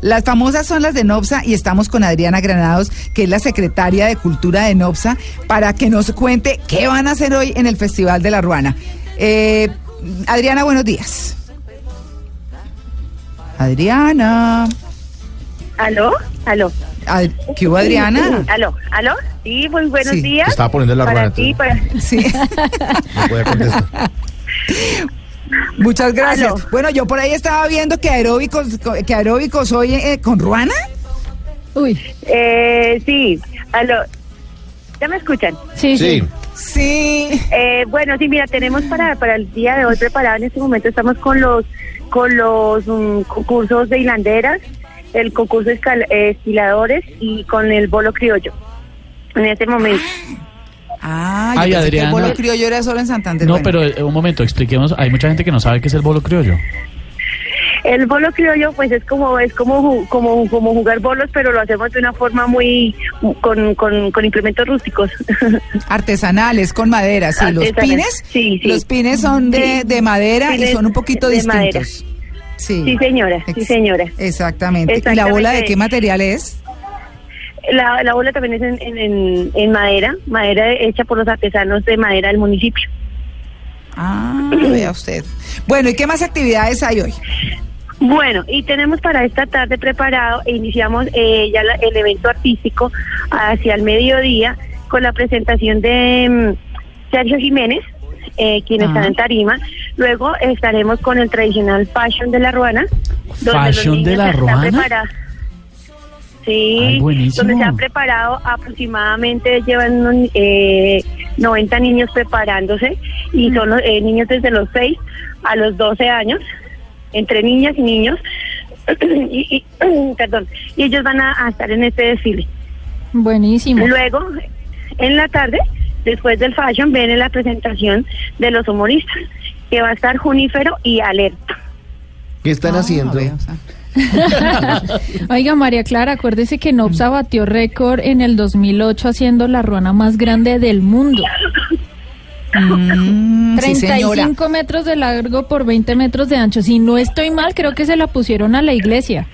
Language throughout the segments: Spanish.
Las famosas son las de NOPSA y estamos con Adriana Granados, que es la secretaria de Cultura de NOPSA, para que nos cuente qué van a hacer hoy en el Festival de la Ruana. Eh, Adriana, buenos días. Adriana. ¿Aló? ¿Aló? Ad- ¿Qué hubo, Adriana? ¿Aló? ¿Aló? Sí, muy buenos Sí. días. Estaba poniendo la para ruana, ti, para... Sí, No puede contestar. muchas gracias. Bueno, yo por ahí estaba viendo que aeróbicos, que aeróbicos hoy eh, con Ruana. Uy, Eh, sí, ¿aló? ¿Ya me escuchan? sí, sí. Sí. Sí. Eh, bueno, sí, mira, tenemos para, para el día de hoy preparado en este momento, estamos con los con los mm, concursos de hilanderas, el concurso de escal- eh, y con el bolo criollo. En este momento. Ah, yo Ay, pensé que el Adriana. bolo criollo era solo en Santander. No, Bueno. pero eh, un momento, expliquemos. Hay mucha gente que no sabe qué es el bolo criollo. El bolo criollo, pues es como es como como como jugar bolos, pero lo hacemos de una forma muy con, con, con implementos rústicos. Artesanales, con madera, sí. Los pines, sí, sí. los pines son de, Sí. de madera y son un poquito de distintos. Sí. Sí, señora, sí, señora. Exactamente. ¿Y la Exactamente. bola de qué material es? La, la bola también es en, en, en, en madera, madera hecha por los artesanos de madera del municipio. Ah, vea usted. Bueno, ¿y qué más actividades hay hoy? Bueno, y tenemos para esta tarde preparado, e iniciamos eh, ya la- el evento artístico hacia el mediodía con la presentación de mm, Sergio Jiménez, eh, quien está en tarima. Luego estaremos con el tradicional Fashion de la Ruana. donde los ¿Fashion de la Ruana? Sí, donde se han preparado aproximadamente, llevan un, eh, 90 niños preparándose y son los, eh, niños desde los 6 a los 12 años, entre niñas y niños, y, y- perdón, y ellos van a, a estar en este desfile. Buenísimo. Luego, en la tarde, después del fashion, viene la presentación de los humoristas, que va a estar Junífero y Alerta. ¿Qué están Ah, haciendo? vea, o sea. Oiga, María Clara, acuérdese que Nopsa batió récord en el 2008 haciendo la ruana más grande del mundo. Mm, sí, señora. 35 metros de largo por 20 metros de ancho. Si no estoy mal, creo que se la pusieron a la iglesia.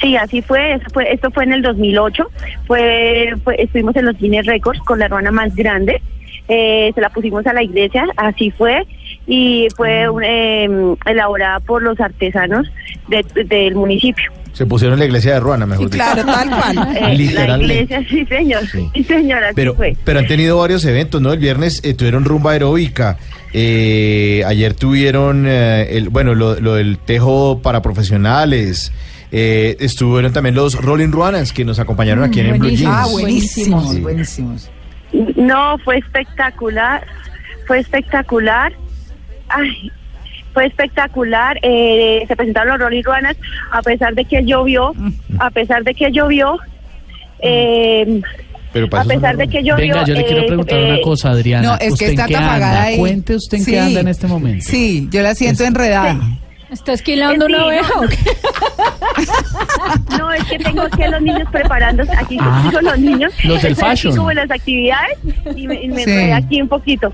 Sí, así fue, eso fue esto fue en el 2008, fue, fue- estuvimos en los Guinness Records con la ruana más grande, eh, se la pusimos a la iglesia, así fue, y fue un, eh, elaborada por los artesanos de- del municipio. Se pusieron en la iglesia de Ruana, mejor Sí, dicho. claro, tal cual. Eh, la Literalmente. iglesia, sí señor, Sí. sí, señora, así Pero, fue. pero han tenido varios eventos, ¿no? El viernes eh, tuvieron rumba aeróbica. eh, ayer tuvieron, eh, el, bueno, lo, lo del tejo para profesionales. eh, estuvieron también los Rolling Ruanas que nos acompañaron aquí en el Blue buenísimo. Jeans. Ah, buenísimos, Sí. buenísimos. No, fue espectacular, fue espectacular. Ay, fue espectacular. eh, se presentaron los Rolling Ruanas a pesar de que llovió, a pesar de que llovió. eh, Pero a son pesar de que llovió. Venga, yo le quiero eh, preguntar eh, una cosa, Adriana. No, es que ¿Usted está en qué apagada anda? ahí. Cuente usted en Sí. qué anda en este momento. Sí, yo la siento enredada. ¿Está esquilando una no, oveja o qué? No, es que tengo aquí a los niños preparándose. Aquí Ah, tengo los niños. los del aquí fashion. como en las actividades y me, y me Sí. enredé aquí un poquito.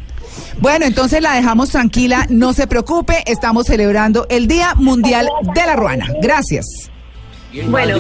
Bueno, entonces la dejamos tranquila, no se preocupe, estamos celebrando el Día Mundial de la Ruana. Gracias. Bueno,